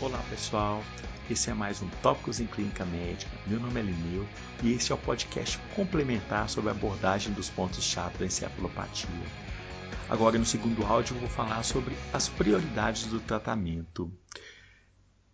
Olá pessoal, esse é mais um Tópicos em Clínica Médica. Meu nome é Lineu e esse é o podcast complementar sobre a abordagem dos pontos-chave da encefalopatia. Agora, no segundo áudio, eu vou falar sobre as prioridades do tratamento.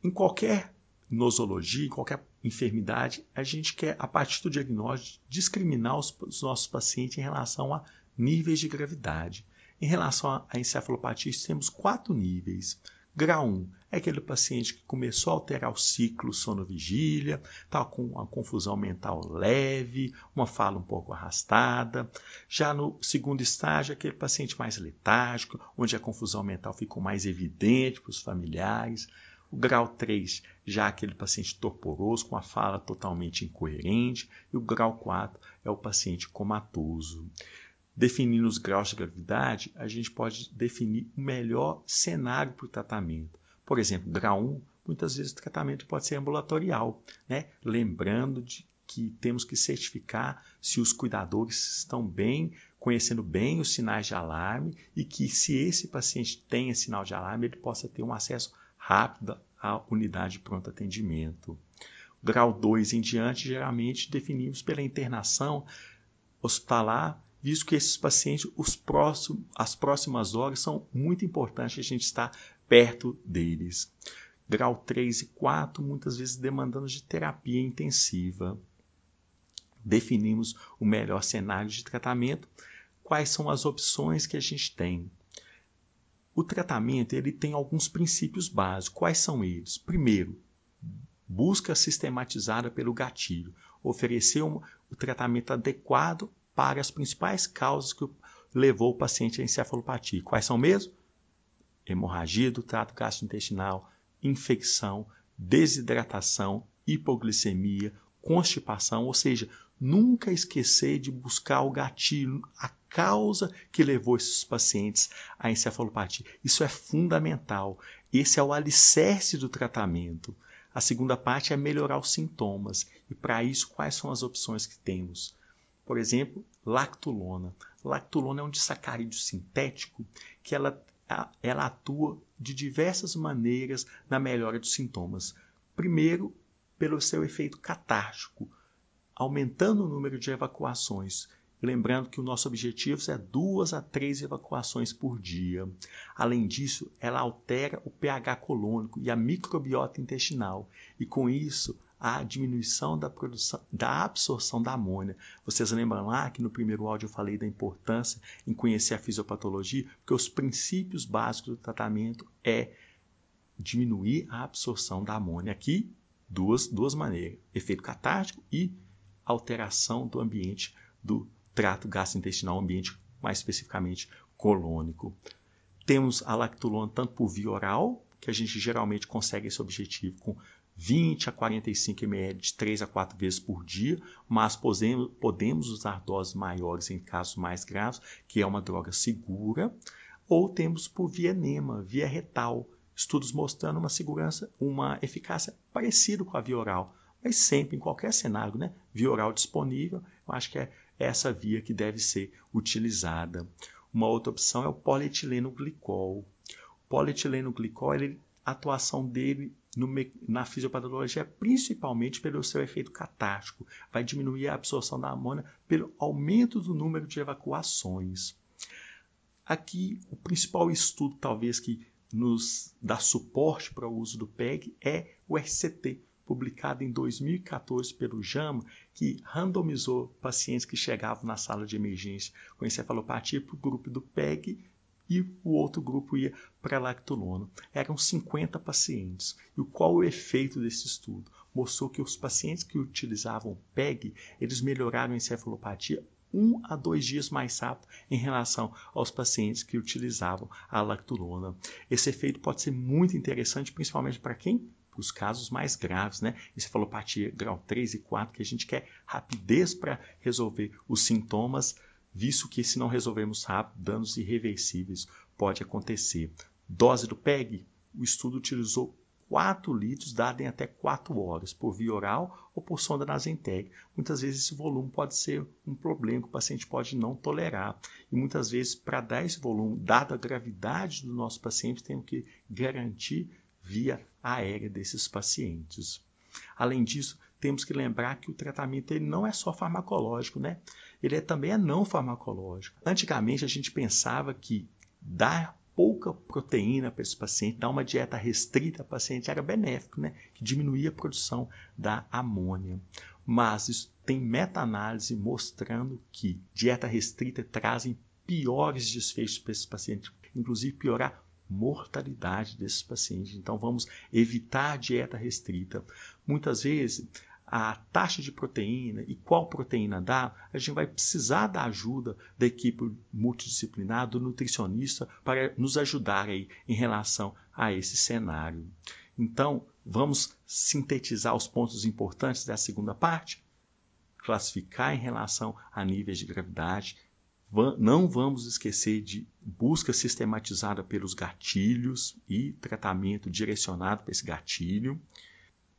Em qualquer nosologia, em qualquer enfermidade, a gente quer, a partir do diagnóstico, discriminar os, os nossos pacientes em relação a níveis de gravidade. Em relação à encefalopatia, temos quatro níveis. Grau 1 é aquele paciente que começou a alterar o ciclo sono-vigília, está com uma confusão mental leve, uma fala um pouco arrastada. Já no segundo estágio, é aquele paciente mais letárgico, onde a confusão mental ficou mais evidente para os familiares. O grau 3, já aquele paciente torporoso, com a fala totalmente incoerente. E o grau 4 é o paciente comatoso definindo os graus de gravidade, a gente pode definir o melhor cenário para o tratamento. Por exemplo, grau 1, muitas vezes o tratamento pode ser ambulatorial, né? lembrando de que temos que certificar se os cuidadores estão bem, conhecendo bem os sinais de alarme e que se esse paciente tem sinal de alarme, ele possa ter um acesso rápido à unidade de pronto atendimento. Grau 2 em diante, geralmente definimos pela internação hospitalar visto que esses pacientes, os próximos, as próximas horas são muito importantes a gente estar perto deles. Grau 3 e 4, muitas vezes demandando de terapia intensiva. Definimos o melhor cenário de tratamento, quais são as opções que a gente tem. O tratamento ele tem alguns princípios básicos. Quais são eles? Primeiro, busca sistematizada pelo gatilho, oferecer um, o tratamento adequado para as principais causas que levou o paciente à encefalopatia. Quais são mesmo? Hemorragia do trato gastrointestinal, infecção, desidratação, hipoglicemia, constipação, ou seja, nunca esquecer de buscar o gatilho, a causa que levou esses pacientes à encefalopatia. Isso é fundamental. Esse é o alicerce do tratamento. A segunda parte é melhorar os sintomas. E para isso, quais são as opções que temos? Por exemplo, lactulona. Lactulona é um disacarídeo sintético que ela, ela atua de diversas maneiras na melhora dos sintomas. Primeiro, pelo seu efeito catártico, aumentando o número de evacuações. Lembrando que o nosso objetivo é duas a três evacuações por dia. Além disso, ela altera o pH colônico e a microbiota intestinal, e com isso a diminuição da produção, da absorção da amônia. Vocês lembram lá que no primeiro áudio eu falei da importância em conhecer a fisiopatologia, porque os princípios básicos do tratamento é diminuir a absorção da amônia. Aqui, duas, duas maneiras: efeito catártico e alteração do ambiente do trato gastrointestinal, ambiente mais especificamente colônico. Temos a lactulona tanto por via oral, que a gente geralmente consegue esse objetivo com 20 a 45 ml de 3 a 4 vezes por dia, mas podemos usar doses maiores em casos mais graves, que é uma droga segura, ou temos por via enema, via retal, estudos mostrando uma segurança, uma eficácia parecida com a via oral, mas sempre em qualquer cenário, né? Via oral disponível, eu acho que é essa via que deve ser utilizada. Uma outra opção é o polietileno glicol. O polietileno glicol, ele, a atuação dele no, na fisiopatologia, principalmente pelo seu efeito catártico. Vai diminuir a absorção da amônia pelo aumento do número de evacuações. Aqui, o principal estudo, talvez, que nos dá suporte para o uso do PEG é o RCT, publicado em 2014 pelo JAMA, que randomizou pacientes que chegavam na sala de emergência com encefalopatia para o grupo do PEG e o outro grupo ia para lactulona. Eram 50 pacientes. E qual o efeito desse estudo? Mostrou que os pacientes que utilizavam PEG, eles melhoraram a encefalopatia um a dois dias mais rápido em relação aos pacientes que utilizavam a lactulona. Esse efeito pode ser muito interessante, principalmente para quem? Para os casos mais graves, né? Encefalopatia grau 3 e 4, que a gente quer rapidez para resolver os sintomas visto que se não resolvermos rápido, danos irreversíveis pode acontecer. Dose do PEG, o estudo utilizou 4 litros dado em até 4 horas, por via oral ou por sonda nasenteg. Muitas vezes esse volume pode ser um problema que o paciente pode não tolerar. E muitas vezes, para dar esse volume, dada a gravidade do nosso paciente, temos que garantir via aérea desses pacientes. Além disso, temos que lembrar que o tratamento ele não é só farmacológico, né? Ele é, também é não farmacológico. Antigamente a gente pensava que dar pouca proteína para esse paciente, dar uma dieta restrita ao paciente era benéfico, né? que diminuía a produção da amônia. Mas isso tem meta-análise mostrando que dieta restrita trazem piores desfechos para esse paciente, inclusive piorar mortalidade desses pacientes. Então vamos evitar a dieta restrita. Muitas vezes a taxa de proteína e qual proteína dá, a gente vai precisar da ajuda da equipe multidisciplinar, do nutricionista, para nos ajudar aí em relação a esse cenário. Então, vamos sintetizar os pontos importantes da segunda parte? Classificar em relação a níveis de gravidade. Não vamos esquecer de busca sistematizada pelos gatilhos e tratamento direcionado para esse gatilho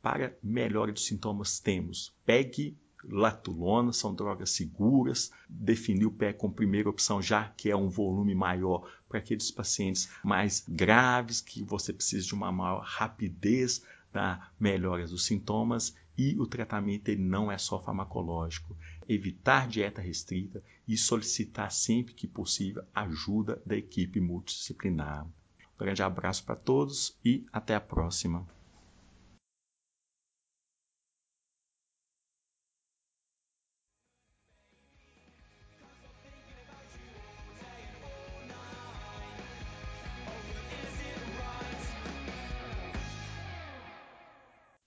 para melhora dos sintomas temos PEG, latulona, são drogas seguras. Definir o PEG como primeira opção, já que é um volume maior para aqueles pacientes mais graves, que você precisa de uma maior rapidez na melhora dos sintomas. E o tratamento ele não é só farmacológico. Evitar dieta restrita e solicitar sempre que possível ajuda da equipe multidisciplinar. Um grande abraço para todos e até a próxima.